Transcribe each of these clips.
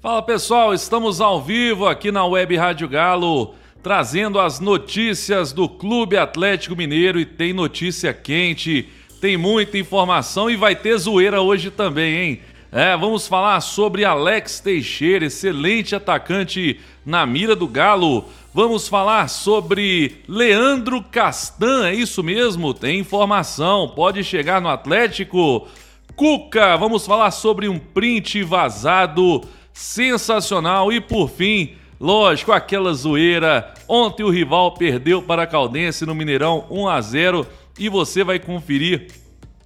Fala pessoal, estamos ao vivo aqui na Web Rádio Galo, trazendo as notícias do Clube Atlético Mineiro e tem notícia quente, tem muita informação e vai ter zoeira hoje também, hein? É, vamos falar sobre Alex Teixeira, excelente atacante na mira do Galo. Vamos falar sobre Leandro Castan, é isso mesmo? Tem informação, pode chegar no Atlético. Cuca, vamos falar sobre um print vazado sensacional e por fim, lógico, aquela zoeira. Ontem o rival perdeu para a Caldense no Mineirão 1 a 0 e você vai conferir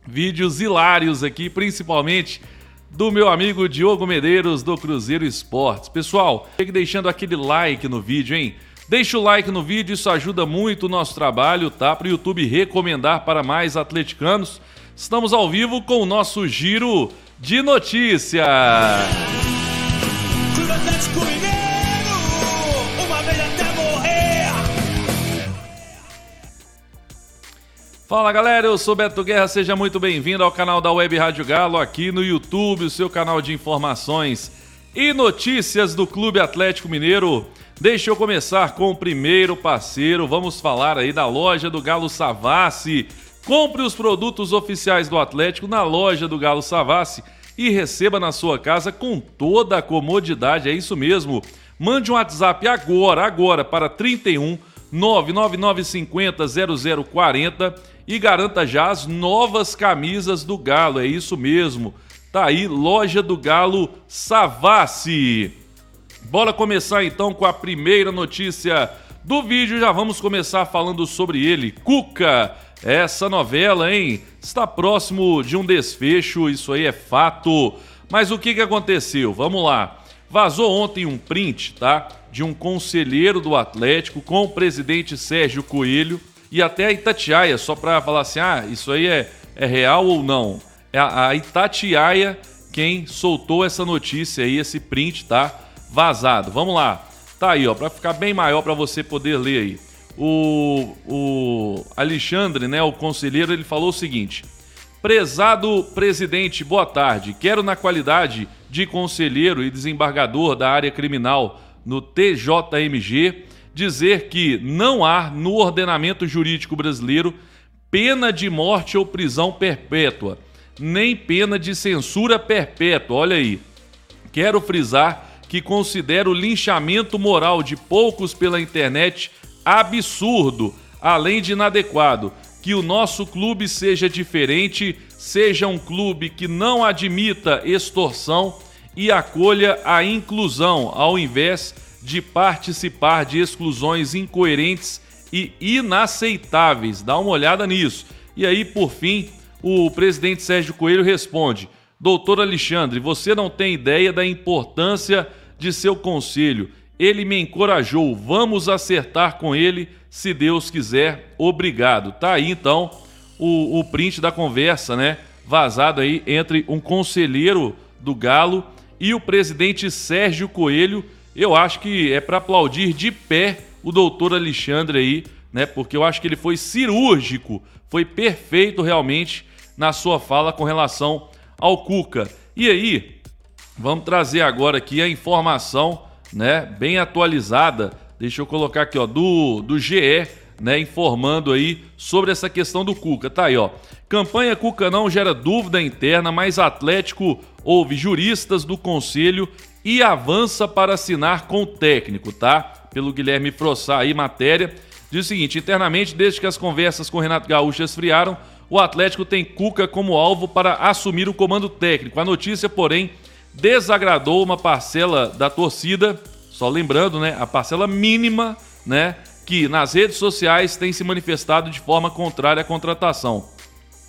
vídeos hilários aqui, principalmente do meu amigo Diogo Medeiros do Cruzeiro Esportes. Pessoal, fique deixando aquele like no vídeo, hein? Deixa o like no vídeo, isso ajuda muito o nosso trabalho, tá? Para o YouTube recomendar para mais atleticanos. Estamos ao vivo com o nosso giro de notícias. Fala galera, eu sou Beto Guerra, seja muito bem-vindo ao canal da Web Rádio Galo aqui no YouTube, o seu canal de informações e notícias do Clube Atlético Mineiro. Deixa eu começar com o primeiro parceiro, vamos falar aí da loja do Galo Savassi. Compre os produtos oficiais do Atlético na loja do Galo Savassi e receba na sua casa com toda a comodidade, é isso mesmo. Mande um WhatsApp agora, agora para 31 99950 0040 e garanta já as novas camisas do Galo. É isso mesmo. Tá aí, loja do Galo Savassi. Bora começar então com a primeira notícia do vídeo. Já vamos começar falando sobre ele. Cuca, essa novela, hein? Está próximo de um desfecho, isso aí é fato. Mas o que, que aconteceu? Vamos lá. Vazou ontem um print, tá? De um conselheiro do Atlético com o presidente Sérgio Coelho e até a Itatiaia, só para falar assim, ah, isso aí é, é real ou não. É a, Itatiaia quem soltou essa notícia aí, esse print, tá? Vazado. Vamos lá. Tá aí, ó, para ficar bem maior para você poder ler aí. O, o Alexandre, né, o conselheiro, ele falou o seguinte: Prezado presidente, boa tarde. Quero, na qualidade de conselheiro e desembargador da área criminal no TJMG, dizer que não há no ordenamento jurídico brasileiro pena de morte ou prisão perpétua, nem pena de censura perpétua. Olha aí. Quero frisar que considero o linchamento moral de poucos pela internet absurdo, além de inadequado. Que o nosso clube seja diferente, seja um clube que não admita extorsão e acolha a inclusão, ao invés de participar de exclusões incoerentes e inaceitáveis. Dá uma olhada nisso. E aí, por fim, o presidente Sérgio Coelho responde: Doutor Alexandre, você não tem ideia da importância de seu conselho. Ele me encorajou. Vamos acertar com ele, se Deus quiser. Obrigado. Tá aí então o, o print da conversa, né? Vazado aí entre um conselheiro do Galo e o presidente Sérgio Coelho eu acho que é para aplaudir de pé o doutor Alexandre aí, né? Porque eu acho que ele foi cirúrgico, foi perfeito realmente na sua fala com relação ao Cuca. E aí, vamos trazer agora aqui a informação, né? Bem atualizada. Deixa eu colocar aqui, ó, do, do GE, né? Informando aí sobre essa questão do Cuca. Tá aí, ó. Campanha Cuca não gera dúvida interna, mas Atlético houve juristas do conselho e avança para assinar com o técnico, tá? Pelo Guilherme Frossá aí, matéria. Diz o seguinte: internamente, desde que as conversas com Renato Gaúcho esfriaram, o Atlético tem Cuca como alvo para assumir o comando técnico. A notícia, porém, desagradou uma parcela da torcida, só lembrando, né, a parcela mínima, né, que nas redes sociais tem se manifestado de forma contrária à contratação.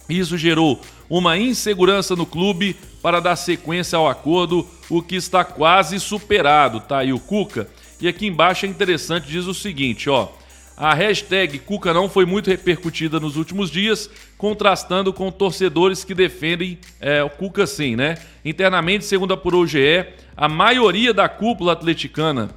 Isso gerou uma insegurança no clube para dar sequência ao acordo, o que está quase superado, tá aí o Cuca. E aqui embaixo é interessante, diz o seguinte, ó. A hashtag Cuca não foi muito repercutida nos últimos dias, contrastando com torcedores que defendem é, o Cuca sim, né? Internamente, segundo apurou o GE, a maioria da cúpula atleticana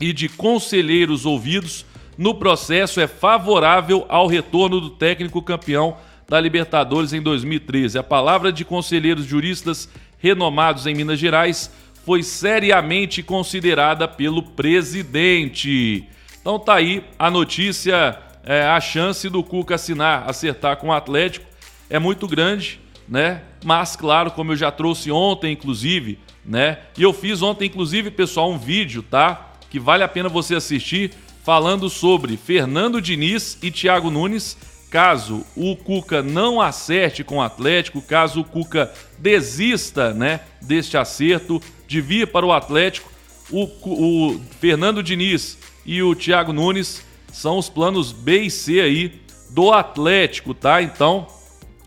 e de conselheiros ouvidos no processo é favorável ao retorno do técnico campeão da Libertadores em 2013. A palavra de conselheiros juristas renomados em Minas Gerais foi seriamente considerada pelo presidente. Então tá aí a notícia, é, a chance do Cuca assinar, acertar com o Atlético é muito grande, né? Mas claro, como eu já trouxe ontem, inclusive, né? E eu fiz ontem, inclusive, pessoal, um vídeo, tá? Que vale a pena você assistir, falando sobre Fernando Diniz e Thiago Nunes caso o Cuca não acerte com o Atlético, caso o Cuca desista né, deste acerto de vir para o Atlético, o, o Fernando Diniz e o Thiago Nunes são os planos B e C aí do Atlético, tá? Então,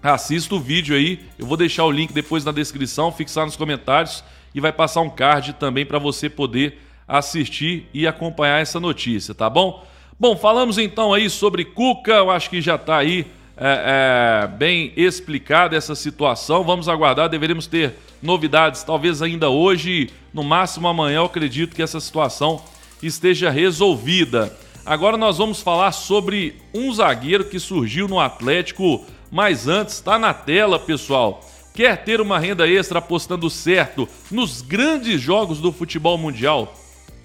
assista o vídeo aí. Eu vou deixar o link depois na descrição, fixar nos comentários e vai passar um card também para você poder assistir e acompanhar essa notícia, tá bom? Bom, falamos então aí sobre Cuca, eu acho que já está aí é, é, bem explicada essa situação. Vamos aguardar, deveremos ter novidades, talvez ainda hoje, no máximo amanhã. Eu acredito que essa situação esteja resolvida. Agora nós vamos falar sobre um zagueiro que surgiu no Atlético, mas antes está na tela, pessoal. Quer ter uma renda extra apostando certo nos grandes jogos do futebol mundial?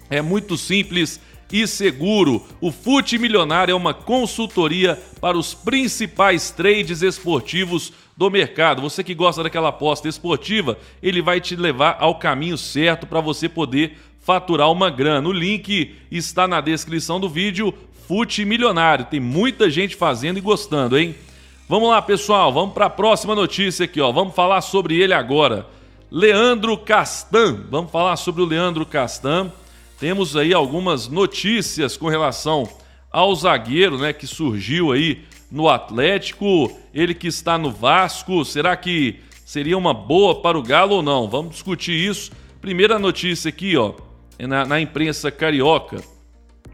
É muito simples e seguro. O Fute Milionário é uma consultoria para os principais trades esportivos do mercado. Você que gosta daquela aposta esportiva, ele vai te levar ao caminho certo para você poder faturar uma grana. O link está na descrição do vídeo. Fute Milionário. Tem muita gente fazendo e gostando, hein? Vamos lá, pessoal. Vamos para a próxima notícia aqui, ó. Vamos falar sobre ele agora. Leandro Castan. Vamos falar sobre o Leandro Castan temos aí algumas notícias com relação ao zagueiro, né, que surgiu aí no Atlético, ele que está no Vasco, será que seria uma boa para o Galo ou não? Vamos discutir isso. Primeira notícia aqui, ó, na, na imprensa carioca,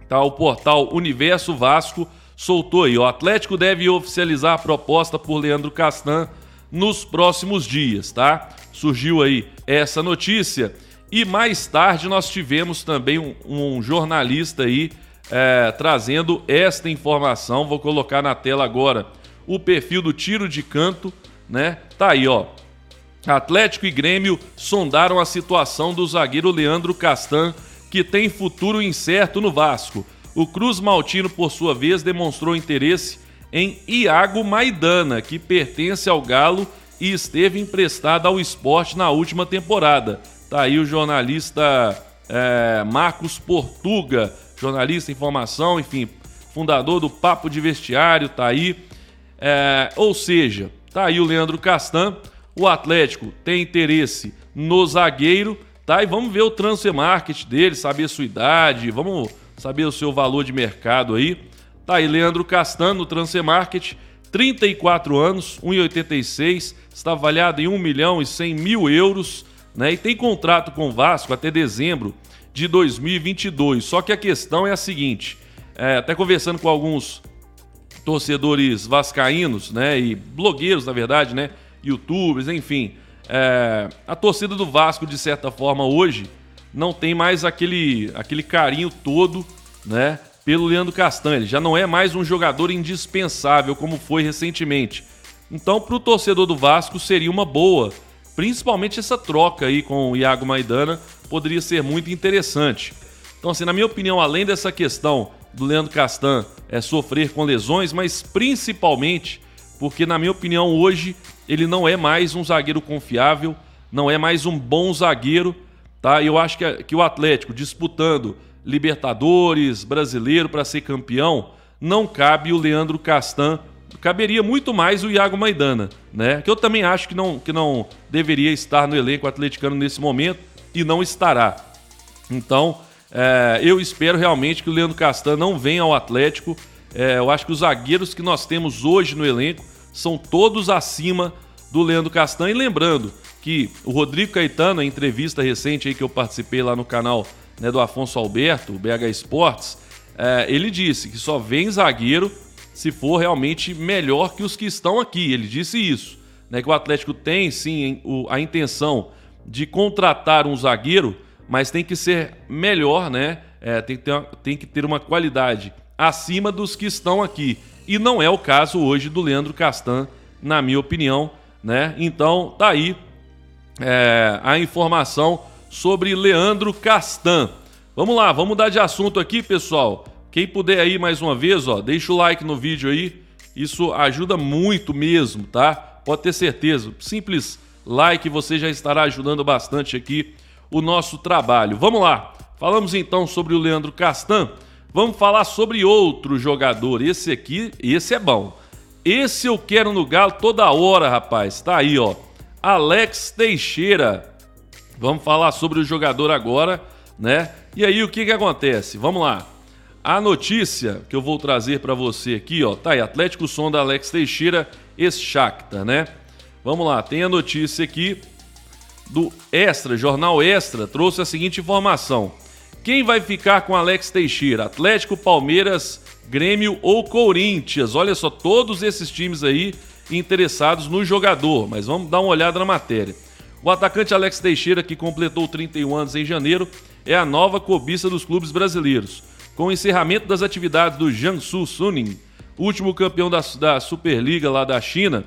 tá? O portal Universo Vasco soltou aí, o Atlético deve oficializar a proposta por Leandro Castan nos próximos dias, tá? Surgiu aí essa notícia e mais tarde nós tivemos também um, um jornalista aí é, trazendo esta informação. Vou colocar na tela agora o perfil do tiro de canto, né? Tá aí, ó. Atlético e Grêmio sondaram a situação do zagueiro Leandro Castan, que tem futuro incerto no Vasco. O Cruz Maltino, por sua vez, demonstrou interesse em Iago Maidana, que pertence ao Galo e esteve emprestado ao esporte na última temporada. Tá aí o jornalista é, Marcos Portuga, jornalista, informação, enfim, fundador do Papo de Vestiário, tá aí. É, ou seja, tá aí o Leandro Castan, o Atlético tem interesse no zagueiro, tá? E vamos ver o transfer market dele, saber a sua idade, vamos saber o seu valor de mercado aí. Tá aí Leandro Castan no transfer market, 34 anos, 1,86, está avaliado em 1 milhão e 100 mil euros né? E tem contrato com o Vasco até dezembro de 2022. Só que a questão é a seguinte: é, até conversando com alguns torcedores vascaínos, né? E blogueiros, na verdade, né? Youtubers, enfim. É, a torcida do Vasco, de certa forma, hoje não tem mais aquele, aquele carinho todo, né? Pelo Leandro Castanha. Ele já não é mais um jogador indispensável como foi recentemente. Então, para o torcedor do Vasco, seria uma boa Principalmente essa troca aí com o Iago Maidana poderia ser muito interessante. Então, assim, na minha opinião, além dessa questão do Leandro Castan é sofrer com lesões, mas principalmente porque, na minha opinião, hoje ele não é mais um zagueiro confiável, não é mais um bom zagueiro, tá? Eu acho que, que o Atlético disputando Libertadores, brasileiro para ser campeão, não cabe o Leandro Castan caberia muito mais o Iago Maidana, né? Que eu também acho que não, que não deveria estar no elenco atleticano nesse momento e não estará. Então, é, eu espero realmente que o Leandro Castan não venha ao Atlético. É, eu acho que os zagueiros que nós temos hoje no elenco são todos acima do Leandro Castan. E lembrando que o Rodrigo Caetano, em entrevista recente aí que eu participei lá no canal né, do Afonso Alberto, o BH Esportes, é, ele disse que só vem zagueiro se for realmente melhor que os que estão aqui. Ele disse isso, né? Que o Atlético tem sim a intenção de contratar um zagueiro, mas tem que ser melhor, né? É, tem, que ter, tem que ter uma qualidade acima dos que estão aqui. E não é o caso hoje do Leandro Castan, na minha opinião, né? Então tá aí é, a informação sobre Leandro Castan. Vamos lá, vamos mudar de assunto aqui, pessoal. Quem puder aí mais uma vez, ó, deixa o like no vídeo aí. Isso ajuda muito mesmo, tá? Pode ter certeza. Simples like, você já estará ajudando bastante aqui o nosso trabalho. Vamos lá. Falamos então sobre o Leandro Castan. Vamos falar sobre outro jogador. Esse aqui, esse é bom. Esse eu quero no Galo toda hora, rapaz. Tá aí, ó. Alex Teixeira. Vamos falar sobre o jogador agora, né? E aí o que que acontece? Vamos lá. A notícia que eu vou trazer para você aqui, ó, tá aí, Atlético Som da Alex Teixeira, ex-Shakhtar, né? Vamos lá, tem a notícia aqui do Extra, Jornal Extra, trouxe a seguinte informação. Quem vai ficar com Alex Teixeira? Atlético, Palmeiras, Grêmio ou Corinthians? Olha só, todos esses times aí interessados no jogador, mas vamos dar uma olhada na matéria. O atacante Alex Teixeira, que completou 31 anos em janeiro, é a nova cobiça dos clubes brasileiros. Com o encerramento das atividades do Jiangsu Suning, último campeão da, da Superliga lá da China,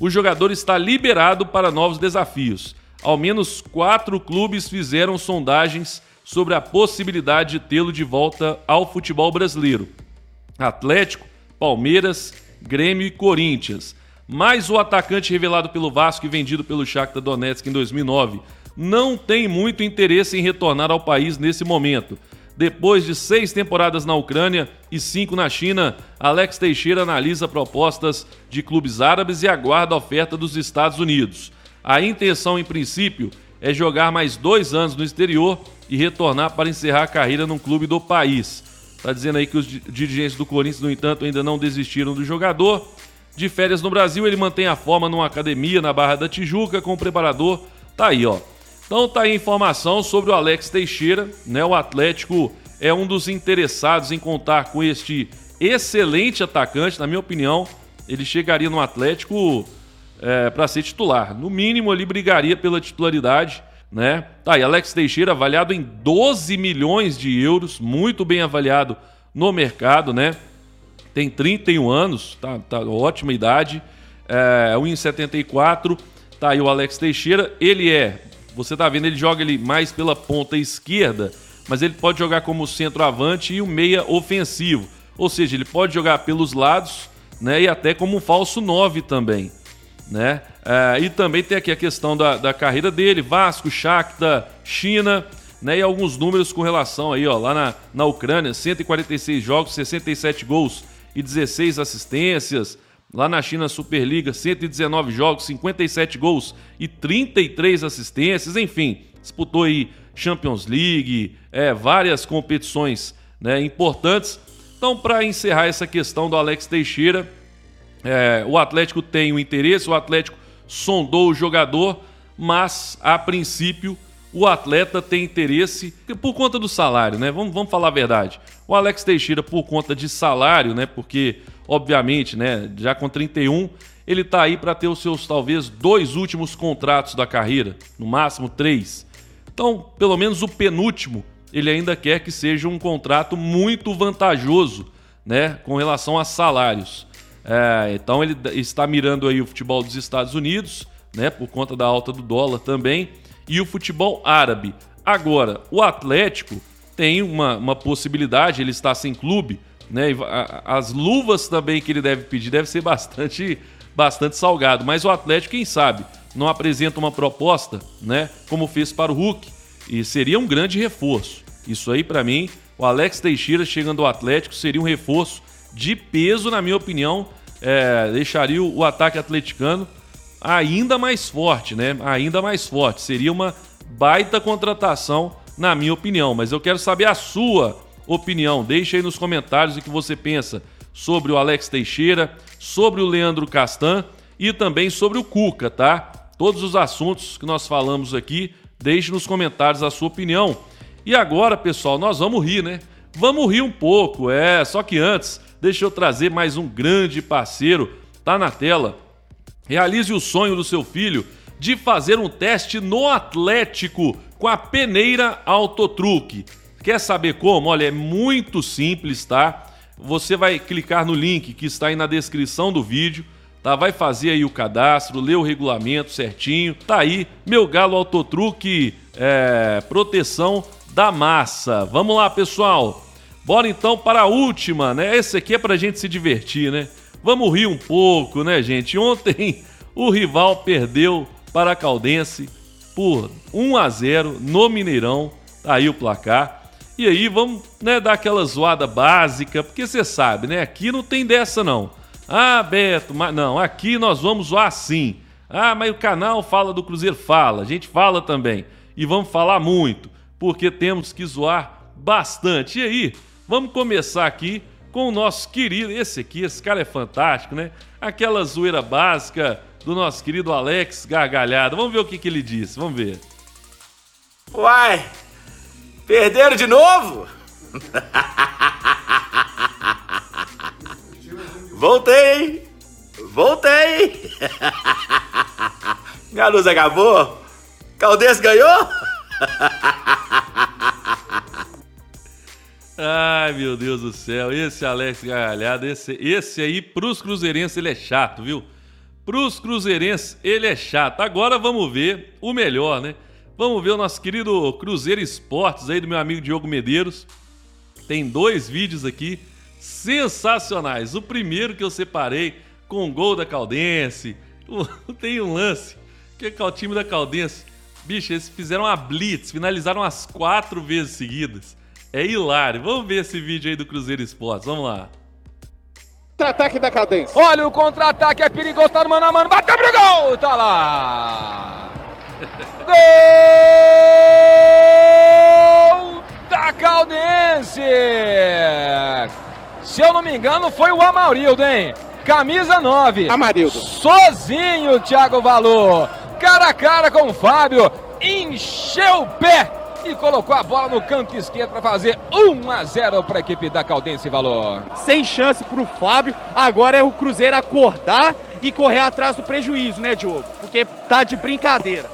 o jogador está liberado para novos desafios. Ao menos quatro clubes fizeram sondagens sobre a possibilidade de tê-lo de volta ao futebol brasileiro: Atlético, Palmeiras, Grêmio e Corinthians. Mas o atacante revelado pelo Vasco e vendido pelo Shakhtar Donetsk em 2009 não tem muito interesse em retornar ao país nesse momento. Depois de seis temporadas na Ucrânia e cinco na China, Alex Teixeira analisa propostas de clubes árabes e aguarda a oferta dos Estados Unidos. A intenção, em princípio, é jogar mais dois anos no exterior e retornar para encerrar a carreira num clube do país. Está dizendo aí que os dirigentes do Corinthians, no entanto, ainda não desistiram do jogador. De férias no Brasil, ele mantém a forma numa academia na Barra da Tijuca com o preparador. Tá aí, ó. Então tá aí informação sobre o Alex Teixeira, né? O Atlético é um dos interessados em contar com este excelente atacante, na minha opinião. Ele chegaria no Atlético é, para ser titular. No mínimo, ele brigaria pela titularidade. Né? Tá aí, Alex Teixeira avaliado em 12 milhões de euros, muito bem avaliado no mercado, né? Tem 31 anos, tá, tá ótima idade, é, 1,74. Tá aí o Alex Teixeira, ele é, você tá vendo, ele joga ele mais pela ponta esquerda, mas ele pode jogar como centroavante e o meia ofensivo. Ou seja, ele pode jogar pelos lados, né? E até como um falso 9 também né? É, e também tem aqui a questão da, da carreira dele, Vasco, Shakhtar, China, né? E alguns números com relação aí, ó, lá na, na Ucrânia, 146 jogos, 67 gols e 16 assistências. Lá na China Superliga, 119 jogos, 57 gols e 33 assistências, enfim, disputou aí Champions League, é, várias competições né, importantes. Então, para encerrar essa questão do Alex Teixeira, é, o Atlético tem o interesse, o Atlético sondou o jogador, mas a princípio o atleta tem interesse por conta do salário, né? Vamos, vamos falar a verdade. O Alex Teixeira, por conta de salário, né? Porque, obviamente, né? Já com 31, ele tá aí para ter os seus talvez dois últimos contratos da carreira, no máximo três. Então, pelo menos o penúltimo, ele ainda quer que seja um contrato muito vantajoso, né? Com relação a salários. É, então ele está mirando aí o futebol dos Estados Unidos, né, por conta da alta do dólar também, e o futebol árabe. Agora, o Atlético tem uma, uma possibilidade, ele está sem clube, né, as luvas também que ele deve pedir deve ser bastante, bastante salgado, mas o Atlético, quem sabe, não apresenta uma proposta, né, como fez para o Hulk, e seria um grande reforço. Isso aí, para mim, o Alex Teixeira chegando ao Atlético seria um reforço de peso, na minha opinião, é, deixaria o ataque atleticano ainda mais forte, né? Ainda mais forte. Seria uma baita contratação, na minha opinião. Mas eu quero saber a sua opinião. Deixe aí nos comentários o que você pensa sobre o Alex Teixeira, sobre o Leandro Castan e também sobre o Cuca, tá? Todos os assuntos que nós falamos aqui, deixe nos comentários a sua opinião. E agora, pessoal, nós vamos rir, né? Vamos rir um pouco, é. Só que antes, deixa eu trazer mais um grande parceiro. Tá na tela. Realize o sonho do seu filho de fazer um teste no Atlético com a peneira Autotruque. Quer saber como? Olha, é muito simples, tá? Você vai clicar no link que está aí na descrição do vídeo, tá? Vai fazer aí o cadastro, ler o regulamento certinho. Tá aí, meu galo Autotruque é, proteção da massa. Vamos lá, pessoal. Bora então para a última, né? Esse aqui é pra gente se divertir, né? Vamos rir um pouco, né, gente? Ontem o rival perdeu para a Caldense por 1 a 0 no Mineirão. Tá aí o placar. E aí vamos né, dar aquela zoada básica, porque você sabe, né? Aqui não tem dessa não. Ah, Beto, mas não, aqui nós vamos zoar sim. Ah, mas o canal fala do Cruzeiro, fala. A gente fala também. E vamos falar muito, porque temos que zoar bastante. E aí, vamos começar aqui com o nosso querido. Esse aqui, esse cara é fantástico, né? Aquela zoeira básica do nosso querido Alex Gargalhado. Vamos ver o que, que ele disse, vamos ver. Uai, perderam de novo? Voltei! Voltei! Minha luz acabou? Caldense ganhou? Ai, meu Deus do céu. Esse Alex Gargalhado, esse, esse aí, pros cruzeirenses, ele é chato, viu? Pros cruzeirenses, ele é chato. Agora vamos ver o melhor, né? Vamos ver o nosso querido Cruzeiro Esportes aí do meu amigo Diogo Medeiros. Tem dois vídeos aqui sensacionais. O primeiro que eu separei com o gol da Caldense. Tem um lance que é o time da Caldense. Bicho, eles fizeram uma blitz, finalizaram as quatro vezes seguidas. É hilário. Vamos ver esse vídeo aí do Cruzeiro Esportes. Vamos lá. Contra-ataque da Caldense. Olha o contra-ataque, é perigoso, tá no mano a mano, bateu pro gol, tá lá. Gol da Caldense. Se eu não me engano, foi o Amarildo, hein? Camisa 9. Amarildo. Sozinho, Thiago Valor. Cara a cara com o Fábio. Encheu o pé e colocou a bola no canto esquerdo para fazer 1 a 0 para a equipe da Caldense Valor. Sem chance para o Fábio. Agora é o Cruzeiro acordar e correr atrás do prejuízo, né, Diogo? Porque tá de brincadeira.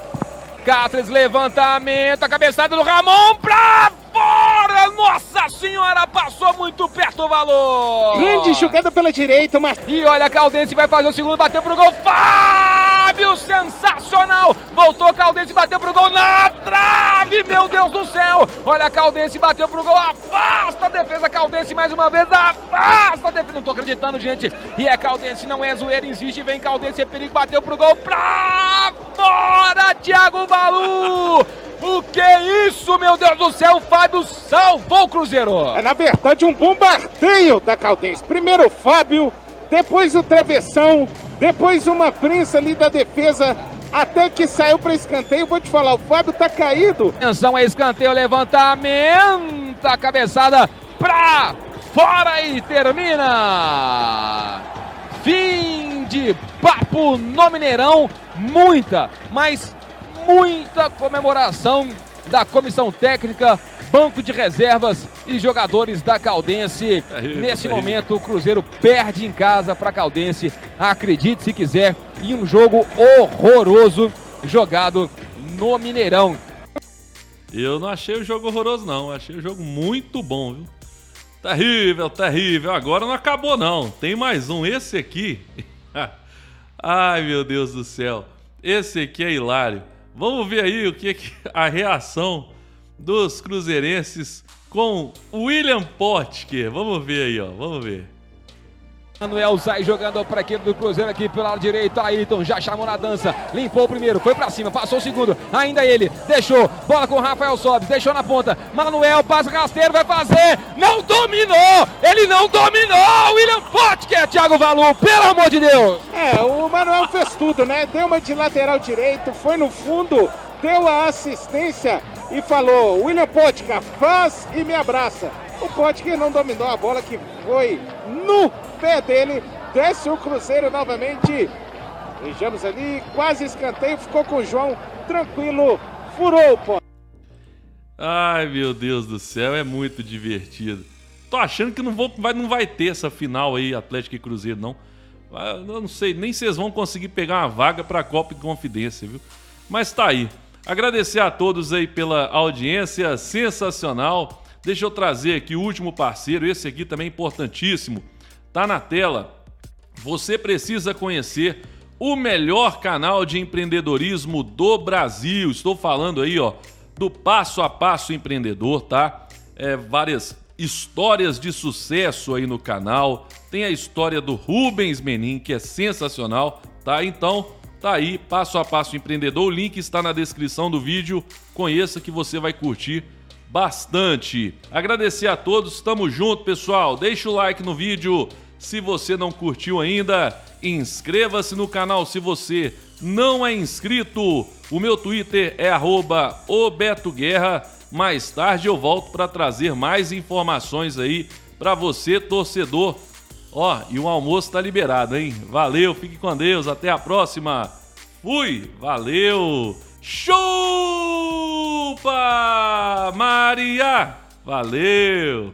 Cáceres, levantamento, a cabeçada do Ramon pra fora! Nossa senhora, passou muito perto o valor! Grande jogada pela direita, mas... E olha, a Caldense vai fazer o segundo, bateu pro gol, Fábio, sensacional! Voltou Caldense, bateu pro gol na trave, meu Deus do céu! Olha, Caldense bateu pro gol, afasta a defesa, Caldense mais uma vez, afasta a defesa, não tô acreditando, gente! E é Caldense, não é zoeira, insiste, vem Caldense, é perigo, bateu pro gol, pra fora, Thiago Balu! O que é isso, meu Deus do céu? O Fábio salvou o Cruzeiro. É, na verdade, um bombardeio da Caldense. Primeiro o Fábio, depois o travessão, depois uma prensa ali da defesa, até que saiu para escanteio. Vou te falar, o Fábio tá caído. Atenção a escanteio, levantamento, a cabeçada pra fora e termina. Fim de papo no Mineirão. Muita, mas muita comemoração da comissão técnica, banco de reservas e jogadores da Caldense. Nesse momento, o Cruzeiro perde em casa para a Caldense. Acredite se quiser, em um jogo horroroso jogado no Mineirão. Eu não achei o jogo horroroso, não. Achei o jogo muito bom, viu? Terrível, terrível. Agora não acabou, não. Tem mais um. Esse aqui. Ai, meu Deus do céu. Esse aqui é hilário. Vamos ver aí o que, que a reação dos cruzeirenses com William Potker. Vamos ver aí, ó. Vamos ver. Manuel sai jogando para a equipe do Cruzeiro aqui pelo lado direito. Ayrton já chamou na dança. Limpou o primeiro, foi para cima, passou o segundo. Ainda ele, deixou. Bola com o Rafael Sobes, deixou na ponta. Manuel passa rasteiro, vai fazer. Não dominou! Ele não dominou! William Potker, Thiago Valu, pelo amor de Deus! É, o Manuel fez tudo, né? Deu uma de lateral direito, foi no fundo, deu a assistência e falou: William Potker, faz e me abraça. O Potker não dominou a bola que foi no pé dele. Desce o Cruzeiro novamente. Vejamos ali, quase escanteio, ficou com o João tranquilo, furou o. Ai, meu Deus do céu, é muito divertido. Tô achando que não, vou, vai, não vai ter essa final aí, Atlético e Cruzeiro, não. Eu não sei, nem vocês vão conseguir pegar uma vaga pra Copa de Confidência, viu? Mas tá aí. Agradecer a todos aí pela audiência sensacional. Deixa eu trazer aqui o último parceiro, esse aqui também é importantíssimo. Tá na tela. Você precisa conhecer o melhor canal de empreendedorismo do Brasil. Estou falando aí, ó, do Passo a Passo Empreendedor, tá? É, várias histórias de sucesso aí no canal. Tem a história do Rubens Menin, que é sensacional, tá? Então, tá aí, Passo a Passo Empreendedor. O link está na descrição do vídeo. Conheça que você vai curtir bastante. Agradecer a todos, tamo junto, pessoal. Deixa o like no vídeo se você não curtiu ainda. Inscreva-se no canal se você não é inscrito. O meu Twitter é @obetoguerra. Mais tarde eu volto para trazer mais informações aí para você, torcedor. Ó, e o almoço tá liberado, hein? Valeu, fique com Deus, até a próxima. Fui, valeu. Chupa Maria! Valeu!